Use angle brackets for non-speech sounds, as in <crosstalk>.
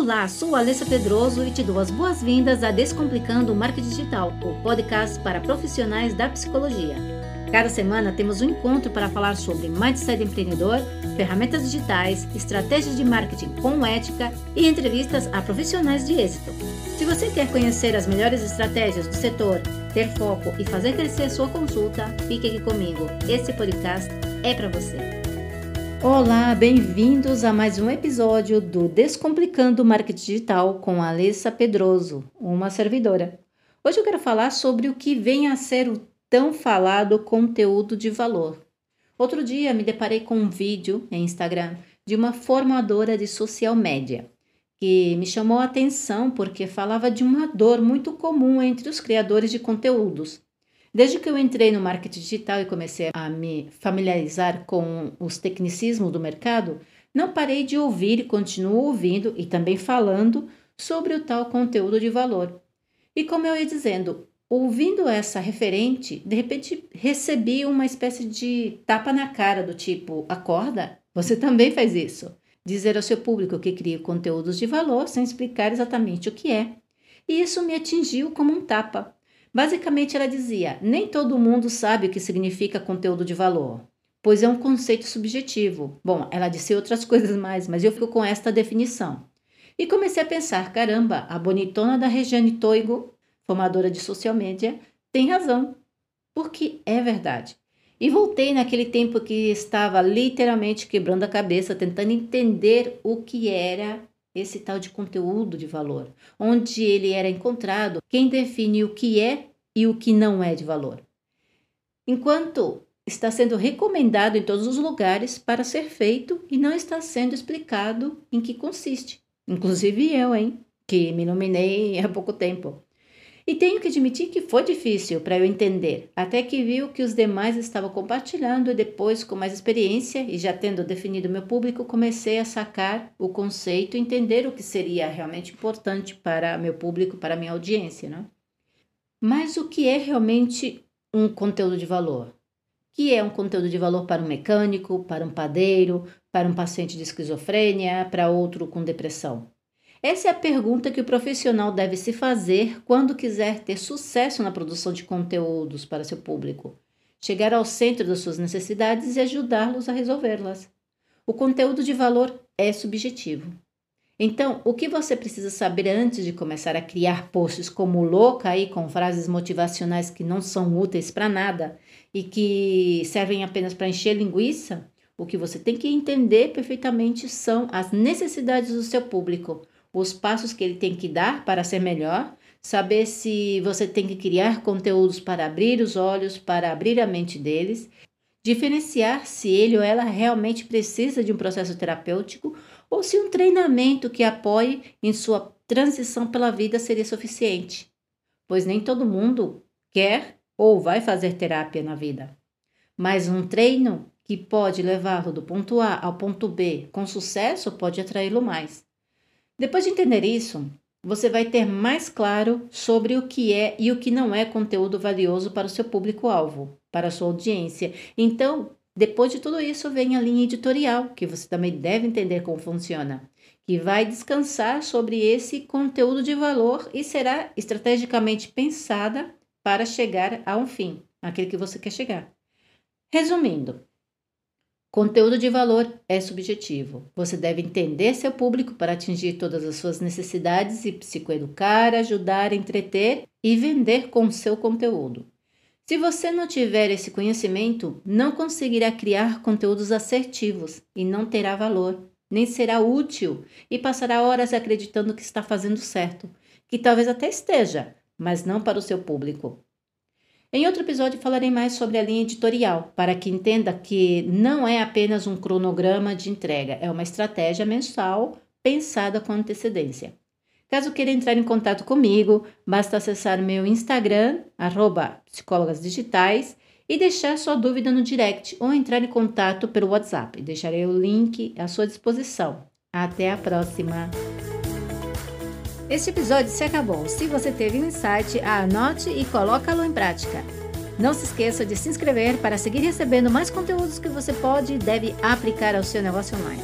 Olá, sou Alessa Pedroso e te dou as boas-vindas a Descomplicando o Marketing Digital, o podcast para profissionais da psicologia. Cada semana temos um encontro para falar sobre mindset empreendedor, ferramentas digitais, estratégias de marketing com ética e entrevistas a profissionais de êxito. Se você quer conhecer as melhores estratégias do setor, ter foco e fazer crescer sua consulta, fique aqui comigo. Esse podcast é para você. Olá, bem-vindos a mais um episódio do Descomplicando o Marketing Digital com Alessa Pedroso, uma servidora. Hoje eu quero falar sobre o que vem a ser o tão falado conteúdo de valor. Outro dia me deparei com um vídeo em Instagram de uma formadora de social media que me chamou a atenção porque falava de uma dor muito comum entre os criadores de conteúdos Desde que eu entrei no marketing digital e comecei a me familiarizar com os tecnicismos do mercado, não parei de ouvir e continuo ouvindo e também falando sobre o tal conteúdo de valor. E como eu ia dizendo, ouvindo essa referente, de repente recebi uma espécie de tapa na cara do tipo: acorda, você também faz isso. Dizer ao seu público que cria conteúdos de valor sem explicar exatamente o que é. E isso me atingiu como um tapa. Basicamente, ela dizia: nem todo mundo sabe o que significa conteúdo de valor, pois é um conceito subjetivo. Bom, ela disse outras <laughs> coisas mais, mas eu fico com esta definição. E comecei a pensar: caramba, a bonitona da Regiane Toigo, formadora de social media, tem razão, porque é verdade. E voltei naquele tempo que estava literalmente quebrando a cabeça, tentando entender o que era esse tal de conteúdo de valor, onde ele era encontrado, quem define o que é e o que não é de valor. Enquanto está sendo recomendado em todos os lugares para ser feito e não está sendo explicado em que consiste. Inclusive eu, hein, que me nominei há pouco tempo. E tenho que admitir que foi difícil para eu entender, até que vi o que os demais estavam compartilhando e depois, com mais experiência e já tendo definido meu público, comecei a sacar o conceito e entender o que seria realmente importante para meu público, para minha audiência, né? Mas o que é realmente um conteúdo de valor? que é um conteúdo de valor para um mecânico, para um padeiro, para um paciente de esquizofrênia, para outro com depressão? Essa é a pergunta que o profissional deve se fazer quando quiser ter sucesso na produção de conteúdos para seu público, chegar ao centro das suas necessidades e ajudá-los a resolvê-las. O conteúdo de valor é subjetivo. Então, o que você precisa saber antes de começar a criar posts como louca aí com frases motivacionais que não são úteis para nada e que servem apenas para encher linguiça? O que você tem que entender perfeitamente são as necessidades do seu público, os passos que ele tem que dar para ser melhor, saber se você tem que criar conteúdos para abrir os olhos, para abrir a mente deles, diferenciar se ele ou ela realmente precisa de um processo terapêutico ou se um treinamento que apoie em sua transição pela vida seria suficiente, pois nem todo mundo quer ou vai fazer terapia na vida. Mas um treino que pode levá-lo do ponto A ao ponto B com sucesso pode atraí-lo mais. Depois de entender isso, você vai ter mais claro sobre o que é e o que não é conteúdo valioso para o seu público-alvo, para a sua audiência. Então, depois de tudo isso, vem a linha editorial, que você também deve entender como funciona, que vai descansar sobre esse conteúdo de valor e será estrategicamente pensada para chegar a um fim, aquele que você quer chegar. Resumindo, Conteúdo de valor é subjetivo. Você deve entender seu público para atingir todas as suas necessidades e psicoeducar, ajudar, entreter e vender com seu conteúdo. Se você não tiver esse conhecimento, não conseguirá criar conteúdos assertivos e não terá valor, nem será útil e passará horas acreditando que está fazendo certo, que talvez até esteja, mas não para o seu público. Em outro episódio falarei mais sobre a linha editorial, para que entenda que não é apenas um cronograma de entrega, é uma estratégia mensal pensada com antecedência. Caso queira entrar em contato comigo, basta acessar meu Instagram, arroba psicólogas digitais, e deixar sua dúvida no direct ou entrar em contato pelo WhatsApp. Deixarei o link à sua disposição. Até a próxima! Este episódio se acabou. Se você teve um insight, anote e coloque-lo em prática. Não se esqueça de se inscrever para seguir recebendo mais conteúdos que você pode e deve aplicar ao seu negócio online.